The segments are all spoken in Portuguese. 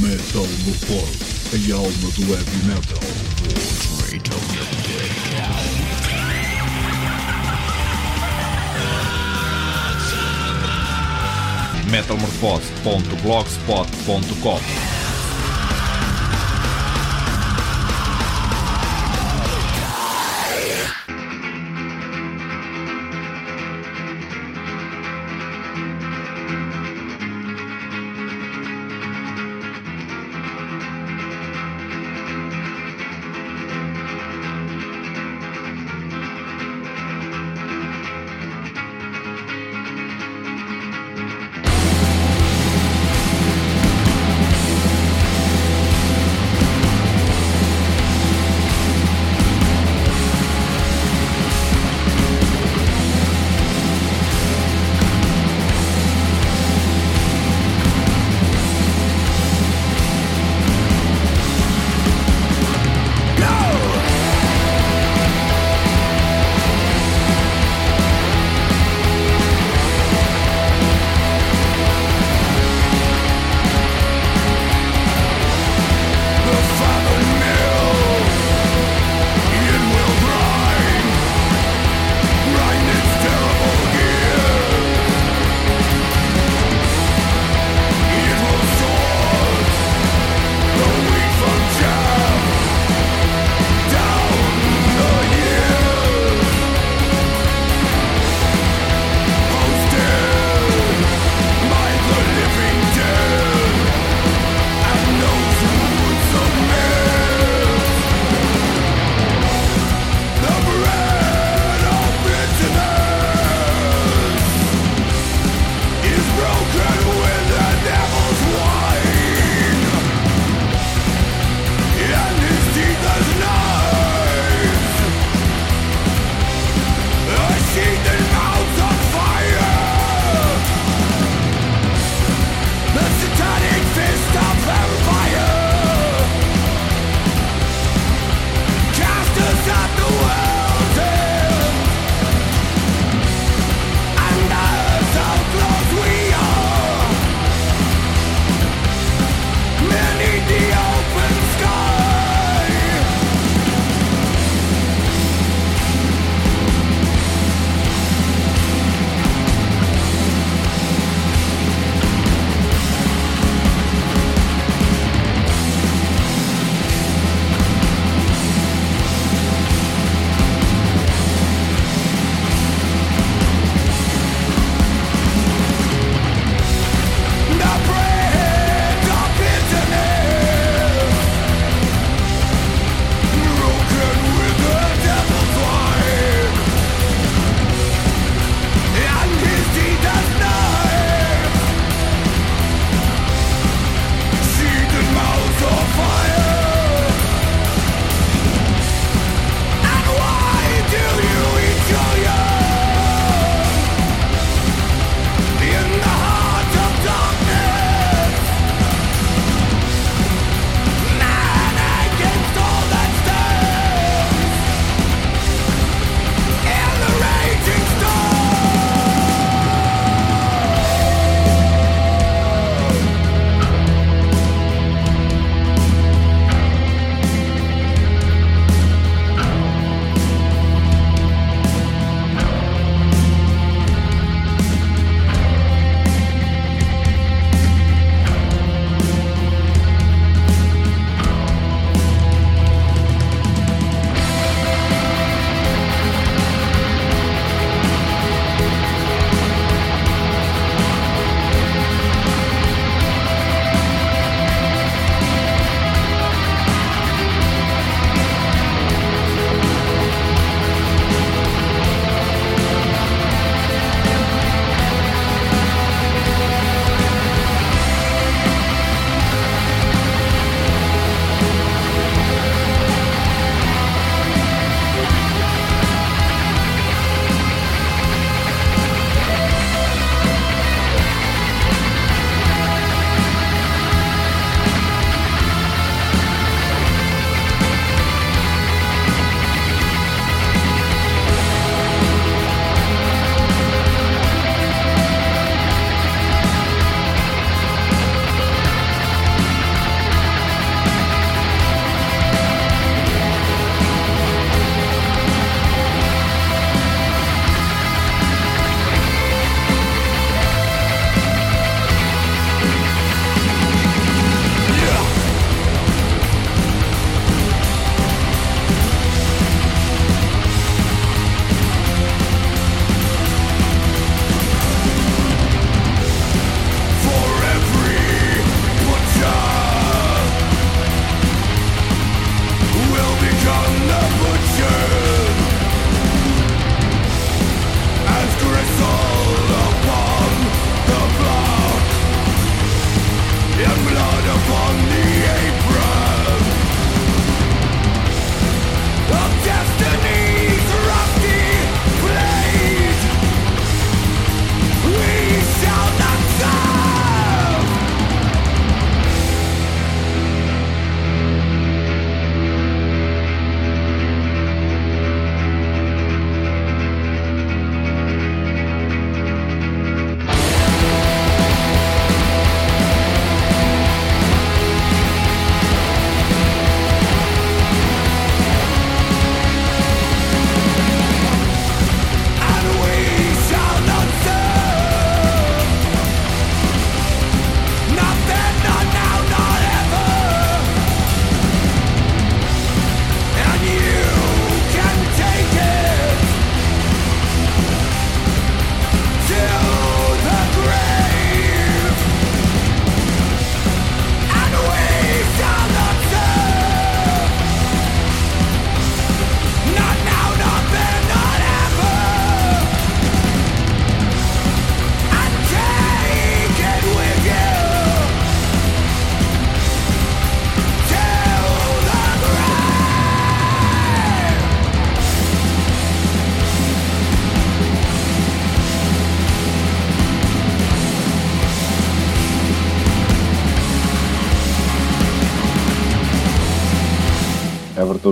Metal no Pod, a alma do heavy metal. metalmorfose.blogspot.com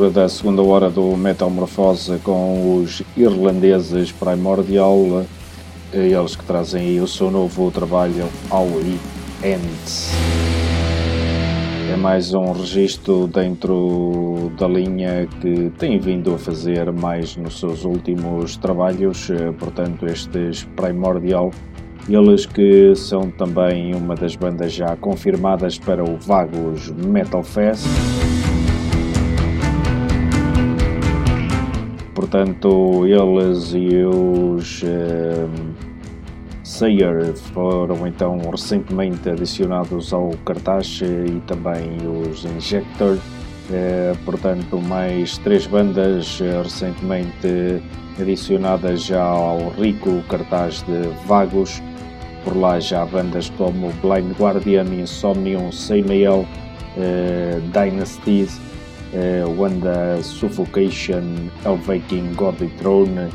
abertura da segunda hora do Metamorfose com os irlandeses Primordial, eles que trazem aí o seu novo trabalho It Ends. É mais um registro dentro da linha que tem vindo a fazer mais nos seus últimos trabalhos, portanto, estes Primordial, eles que são também uma das bandas já confirmadas para o Vagos Metal Fest. Portanto, eles e os uh, Sayer foram então recentemente adicionados ao cartaz e também os Injector. Uh, portanto, mais três bandas uh, recentemente adicionadas já ao rico cartaz de Vagos. Por lá já bandas como Blind Guardian, Insomnium, Samael, uh, Dynasties uh, Wanda Suffocation, Elvaking, Gordy Throne,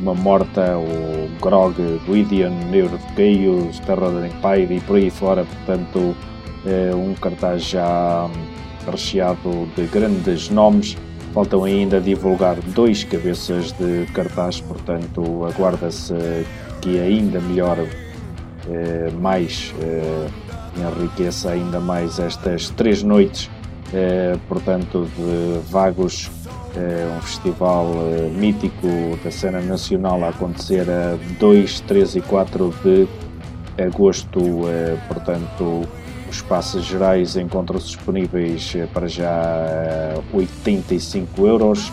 Uma Morta, o Grog, Gwydion, Neuro of Chaos, Terror Empire e por aí fora, portanto uh, um cartaz já recheado de grandes nomes. Faltam ainda divulgar dois cabeças de cartaz, portanto aguarda-se que ainda melhore eh, mais, eh, enriqueça ainda mais estas três noites eh, portanto, de Vagos, eh, um festival eh, mítico da cena nacional a acontecer a 2, 3 e 4 de agosto, portanto, os passos gerais encontram-se disponíveis para já 85 euros,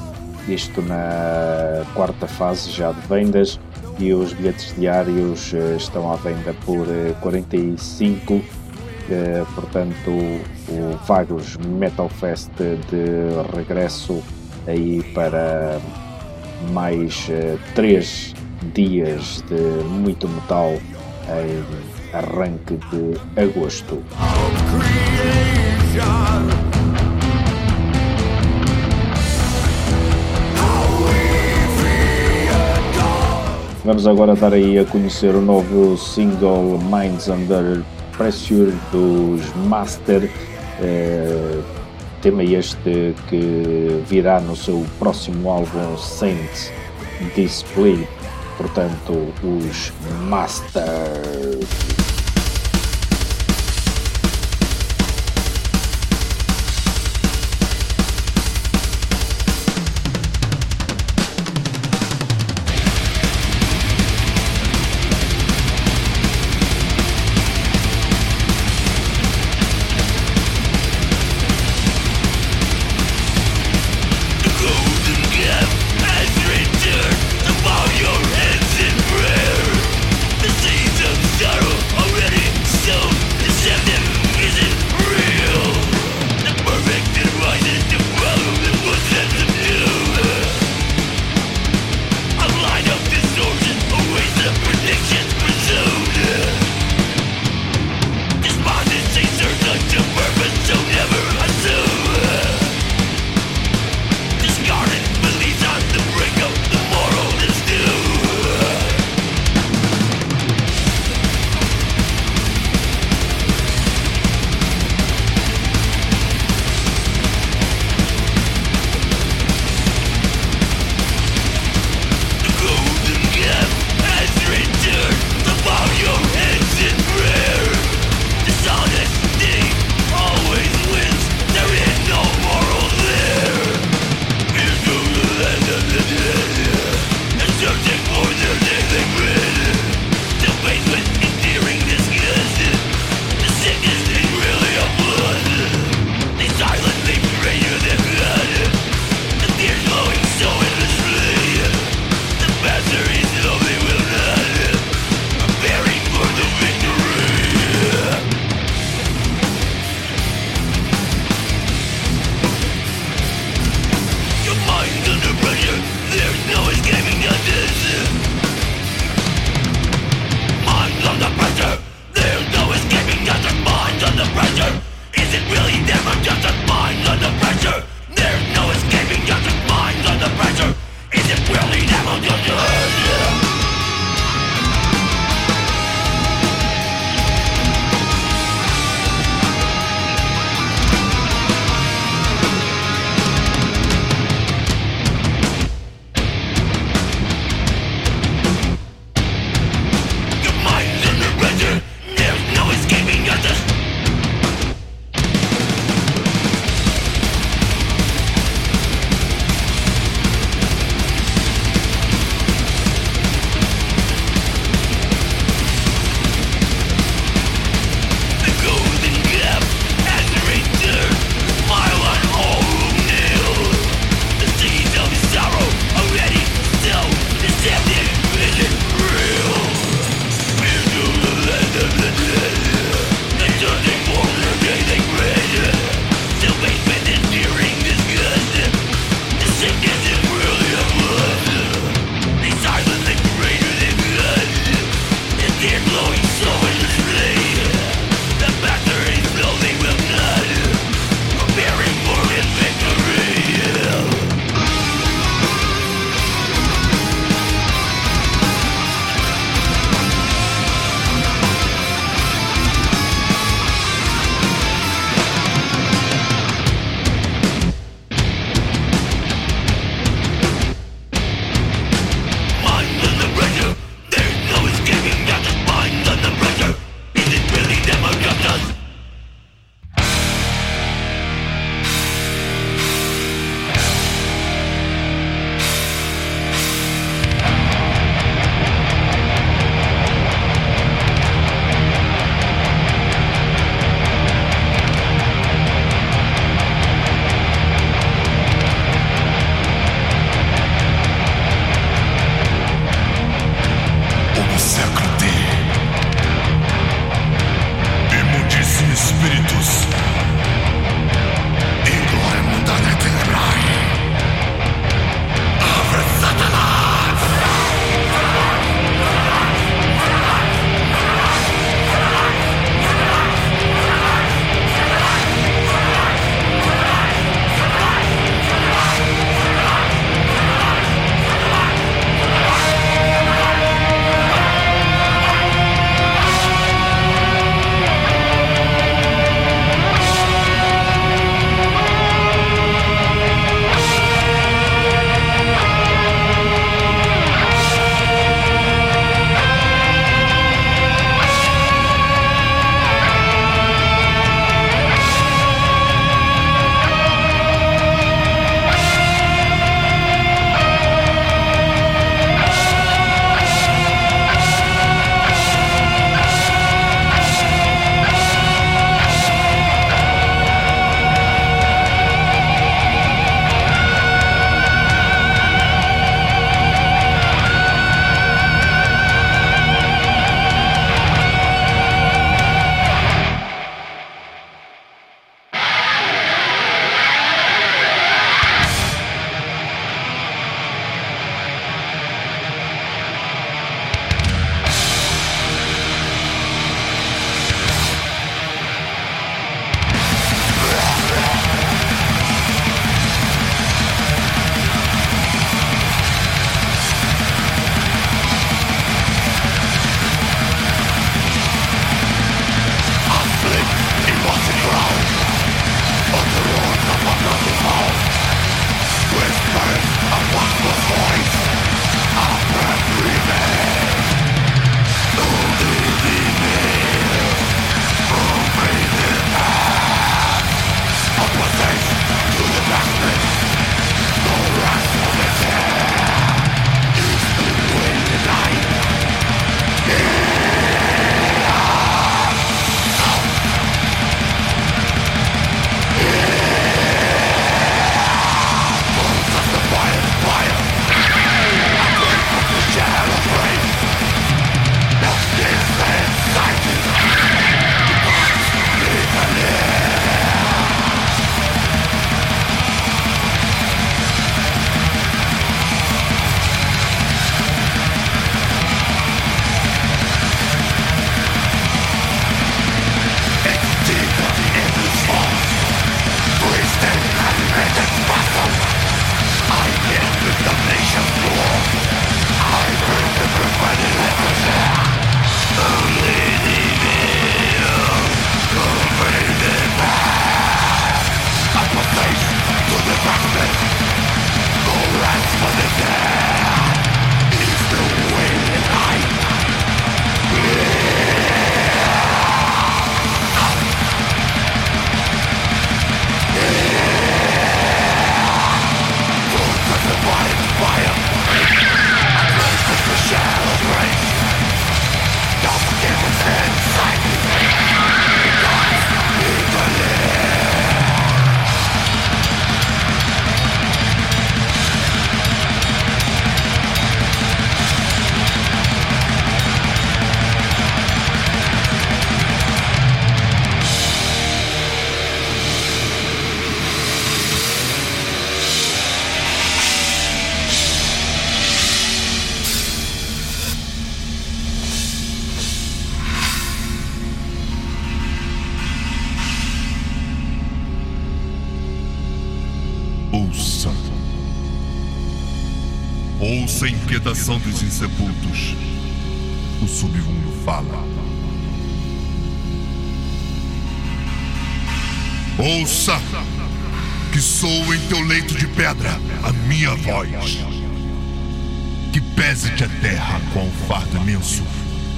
isto na quarta fase já de vendas, e os bilhetes diários estão à venda por 45 euros eh, portanto, o Vagos Metal Fest de regresso aí para mais uh, três dias de muito metal em arranque de agosto. Vamos agora dar aí a conhecer o novo single Minds Under Pressure dos Master, eh, tema este que virá no seu próximo álbum Saints Display, portanto, os Master.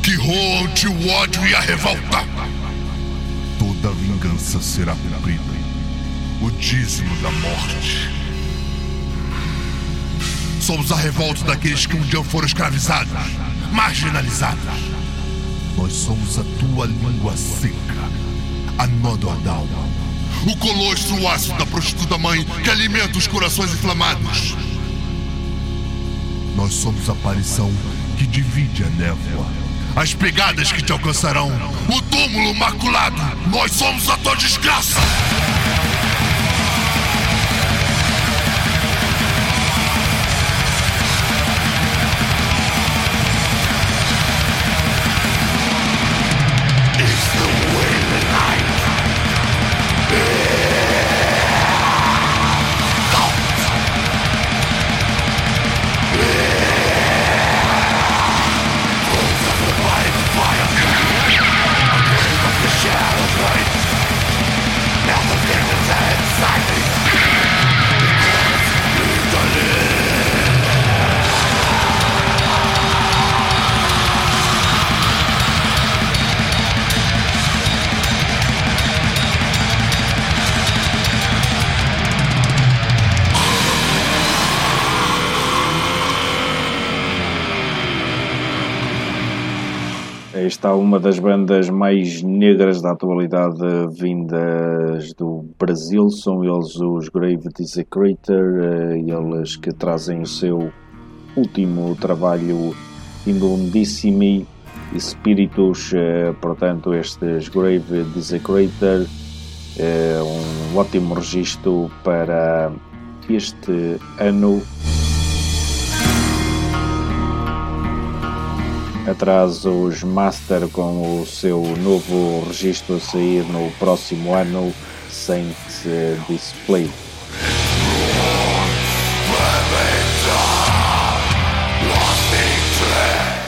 Que roam-te o ódio e a revolta. Toda vingança será cumprida. O dízimo da morte. Somos a revolta daqueles que um dia foram escravizados, marginalizados. Nós somos a tua língua seca, a Nododal. O colostro ácido da prostituta mãe que alimenta os corações inflamados. Nós somos a aparição que divide a névoa. As pegadas que te alcançarão. O túmulo maculado. Nós somos a tua desgraça. Está uma das bandas mais negras da atualidade vindas do Brasil, são eles os Grave Desecrator, eh, eles que trazem o seu último trabalho Imundissimi Espíritos, eh, portanto estes Grave Desecrator, é um ótimo registro para este ano atrás os Master com o seu novo registro a sair no próximo ano, Saint Display.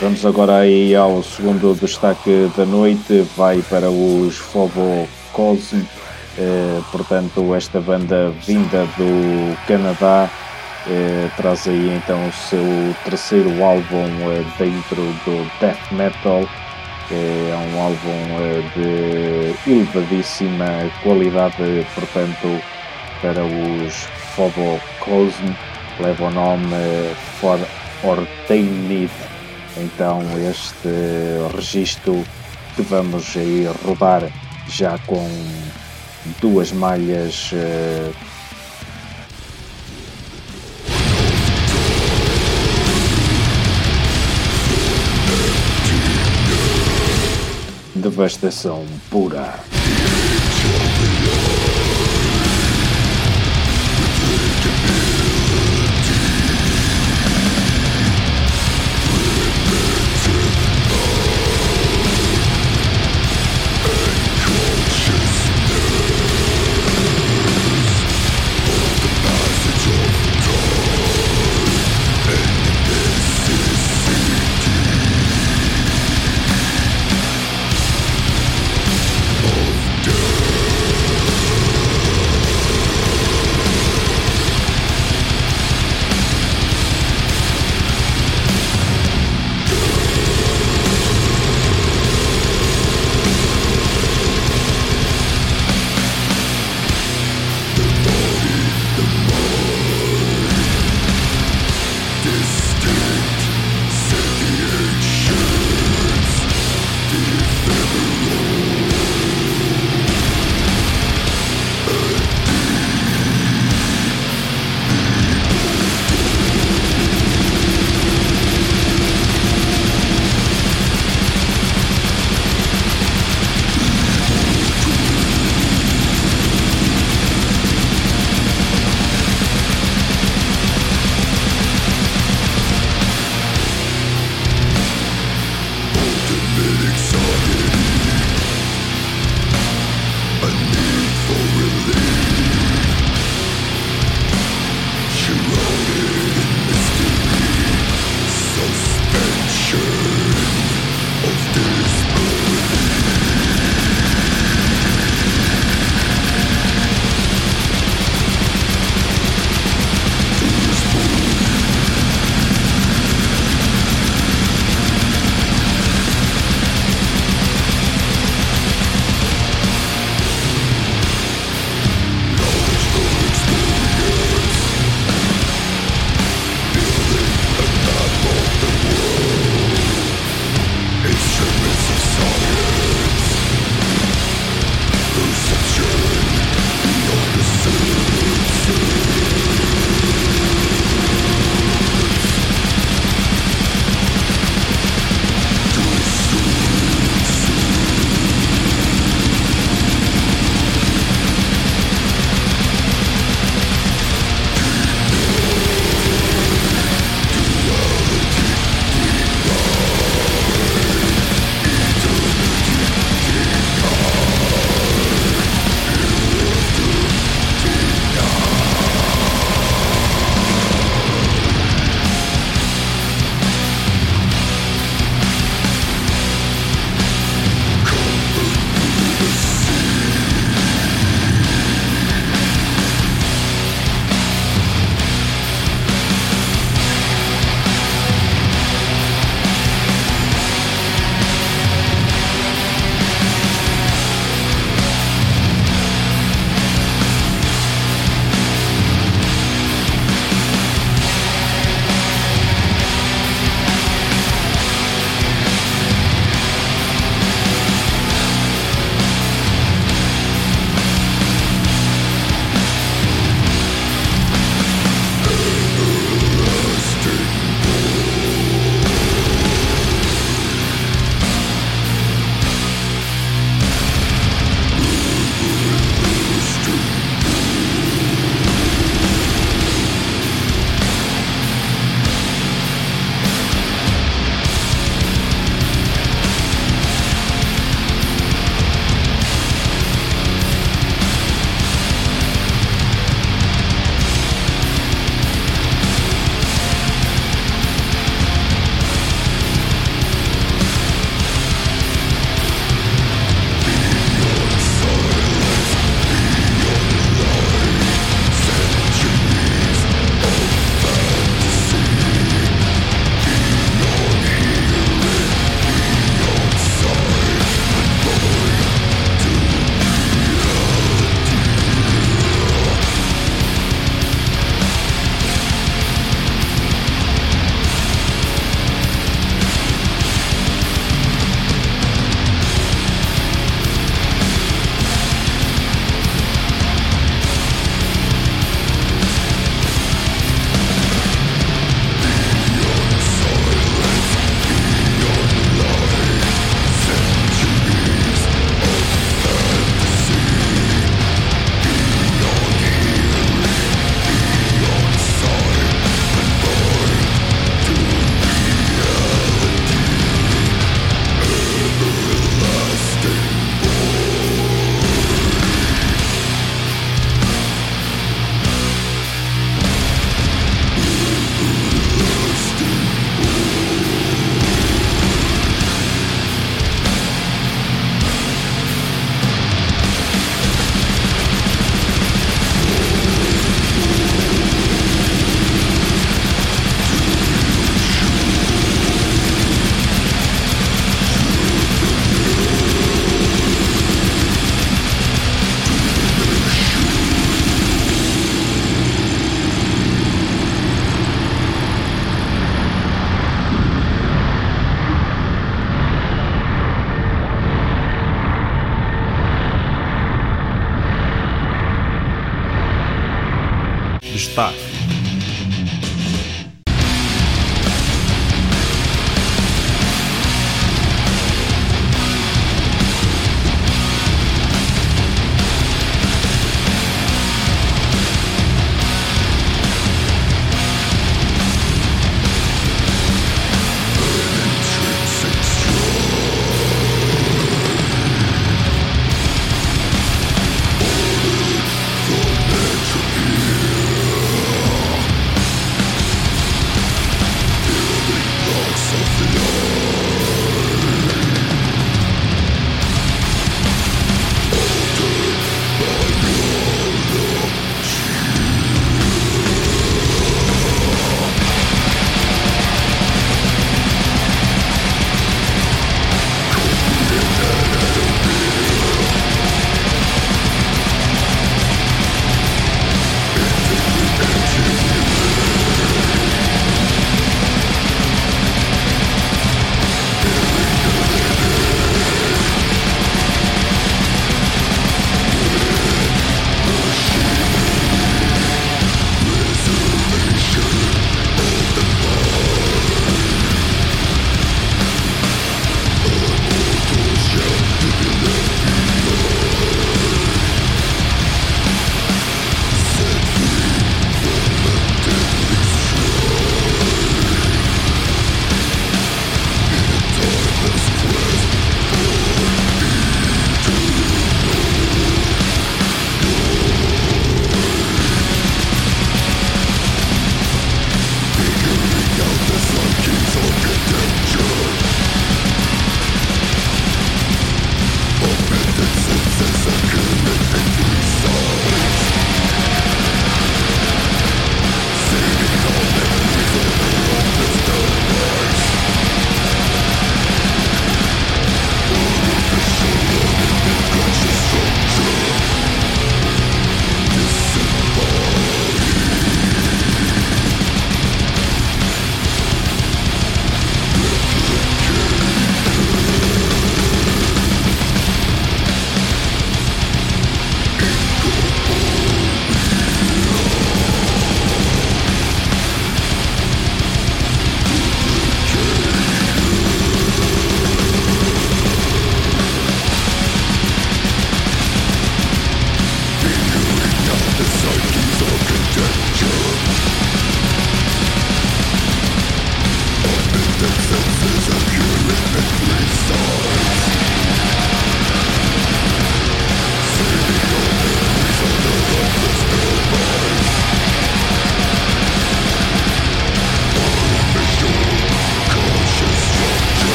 Vamos agora aí ao segundo destaque da noite, vai para os Fobo Cosm, eh, portanto esta banda vinda do Canadá eh, traz aí então o seu terceiro álbum eh, dentro do death metal. É um álbum eh, de elevadíssima qualidade, portanto, para os Phobocosm, leva o nome For Ordained. Então, este registro que vamos aí rodar já com duas malhas devastação pura.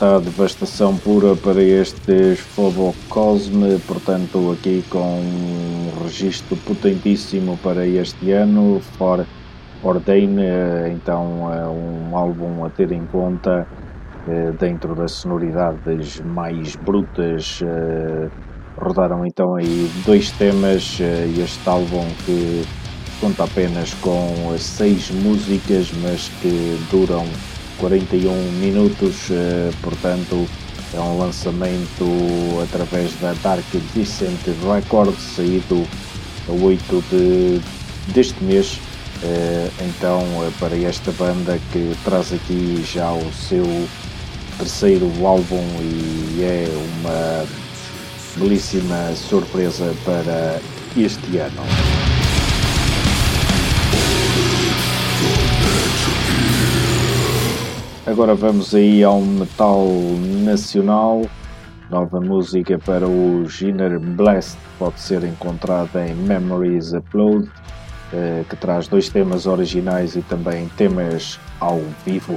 Está a devastação pura para estes Phobocosme, portanto aqui com um registro potentíssimo para este ano, For Ordain, então é um álbum a ter em conta eh, dentro das sonoridades mais brutas. Eh, rodaram então aí dois temas, eh, este álbum que conta apenas com seis músicas, mas que duram 41 minutos, eh, portanto é um lançamento através da Dark Descent Records, saído a 8 de, deste mês. Eh, então, eh, para esta banda que traz aqui já o seu terceiro álbum e é uma belíssima surpresa para este ano. Agora vamos aí ao metal nacional. Nova música para o Inner Blast pode ser encontrada em Memories Upload, eh, que traz dois temas originais e também temas ao vivo.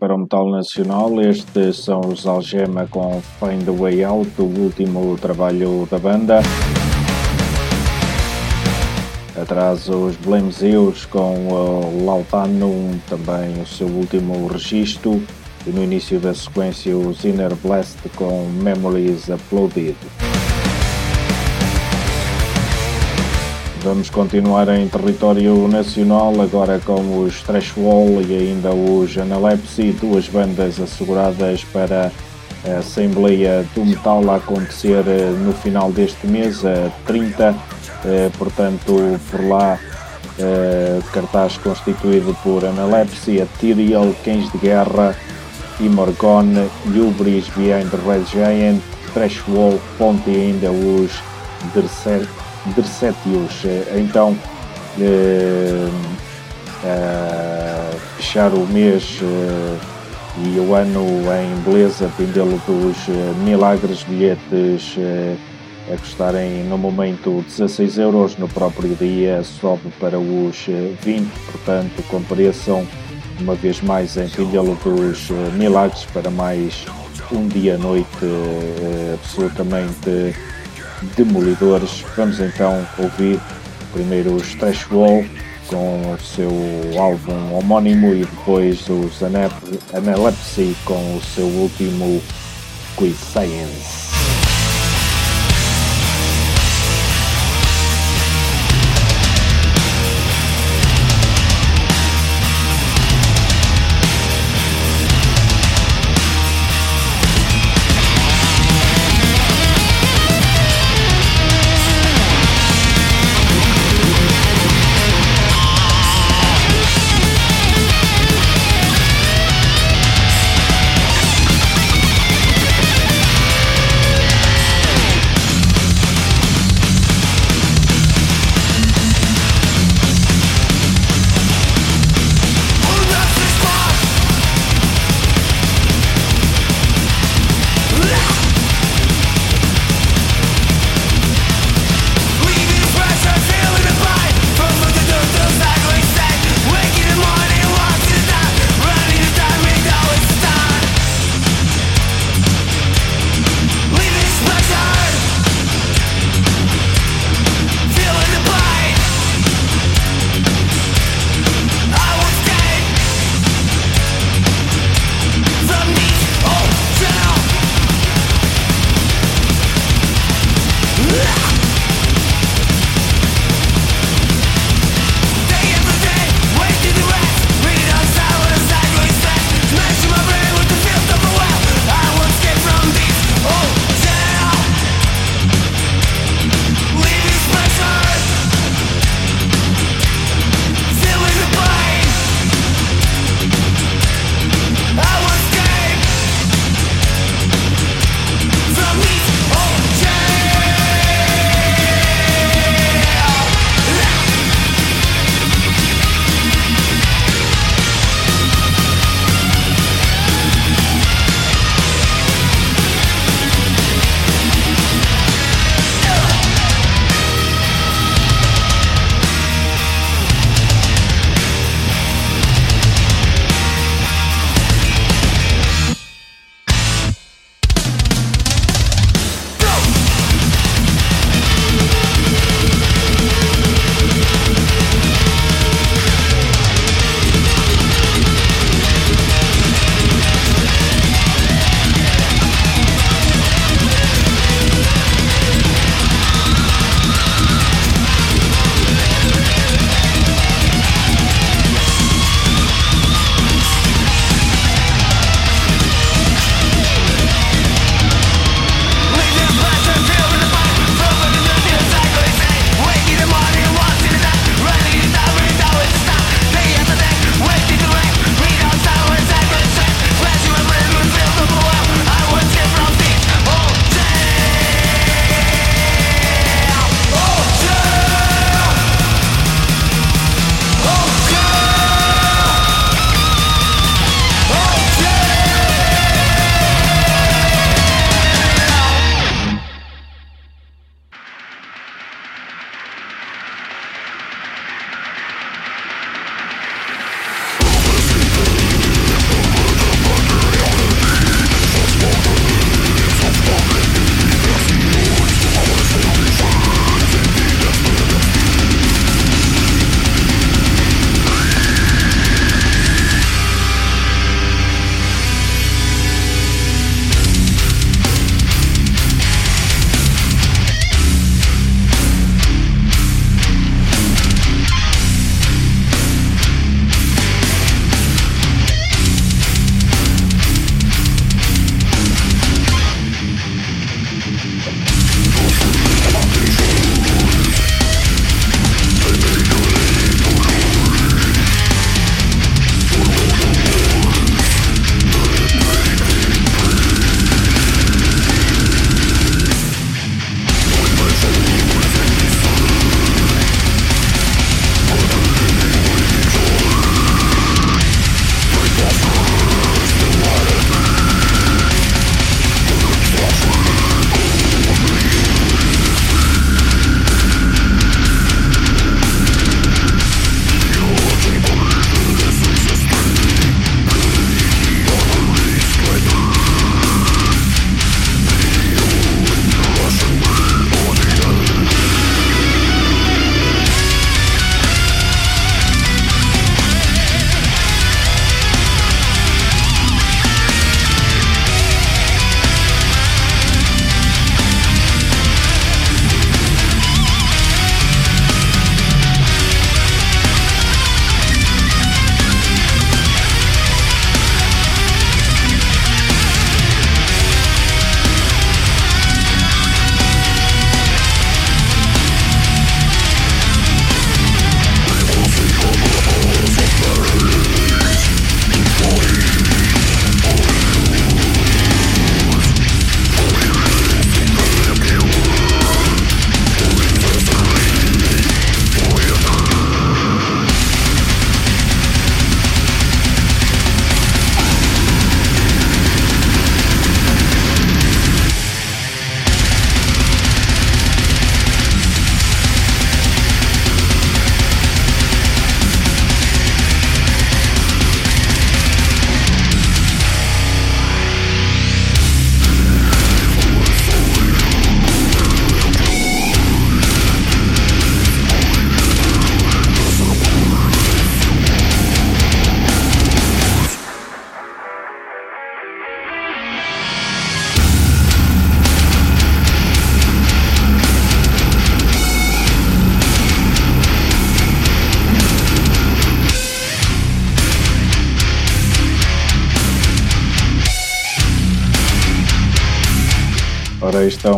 Para o metal nacional. Estes são os Algema com Find the Way Out, o último trabalho da banda. Atrás os Blamezeus com o Lautanum, também o seu último registro. E no início da sequência os Inner Blast com Memories Uploaded. Vamos continuar em território nacional, agora com os Trashwall e ainda os Analepsy, duas bandas asseguradas para a Assembleia do Metal a acontecer eh, no final deste mês, a 30, eh, portanto, por lá, eh, cartaz constituído por Analepsy, Ethereal, Cães de Guerra, Imorgon, Hubris Behind the Red Giant, Ponte e ainda os Dercer Dercetius. Eh, então, eh, eh, fechar o mês e o ano em beleza, pendelo dos milagres, bilhetes a custarem no momento 16 euros, no próprio dia sobe para os 20, portanto compareçam uma vez mais em Pendelo dos Milagres para mais um dia-noite absolutamente demolidores. Vamos então ouvir primeiro os Trash Wall com o seu álbum homónimo e depois os Analepsy com o seu último Quiz Science.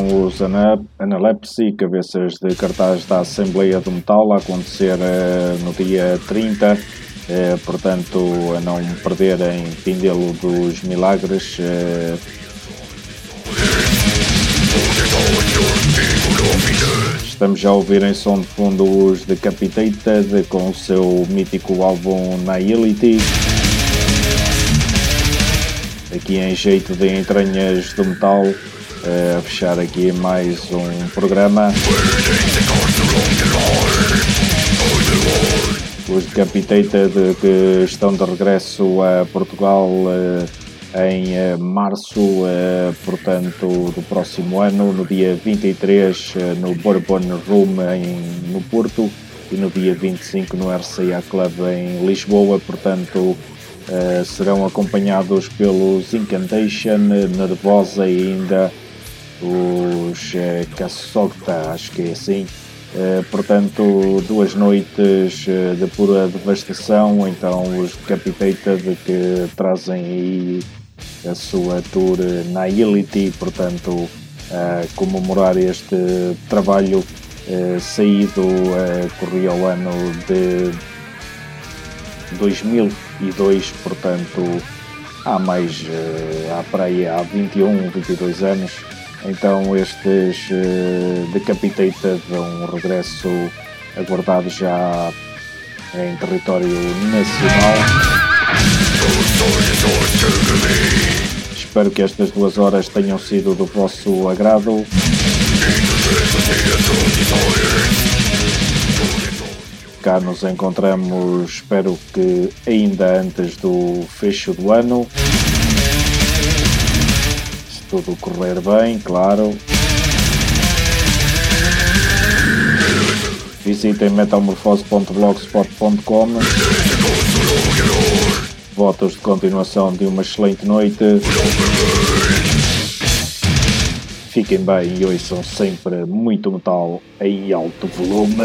Estão os Analepsy, cabeças de cartaz da Assembleia do Metal, a acontecer uh, no dia 30. Uh, portanto, a não perderem Pindelo dos Milagres. Uh, Estamos já a ouvir em som de fundo os Decapitated com o seu mítico álbum Nihility. Aqui em jeito de entranhas do metal, a fechar aqui mais um programa. Os Decapitated que estão de regresso a Portugal em eh, março, eh, portanto, do próximo ano, no dia 23 eh, no Bourbon Room em, no Porto e no dia 25 no RCA Club em Lisboa, portanto, serão acompanhados pelos Incantation, Nervosa e ainda os Cassogta, acho que é assim. portanto, duas noites de pura devastação, então os Decapitated que trazem aí a sua tour Nihility, portanto, a comemorar este trabalho eh, saído eh, corria o ano de 2002, portanto, há mais, eh, há para aí há 21, 22 anos. Então estes Decapitated um regresso aguardado já em território nacional. Espero que estas duas horas tenham sido do vosso agrado. Cá nos encontramos, espero que ainda antes do fecho do ano. Tudo correr bem, claro. Visitem metamorfose.blogspot.com Votos de continuação de uma excelente noite. Fiquem bem e ouçam sempre muito metal em alto volume.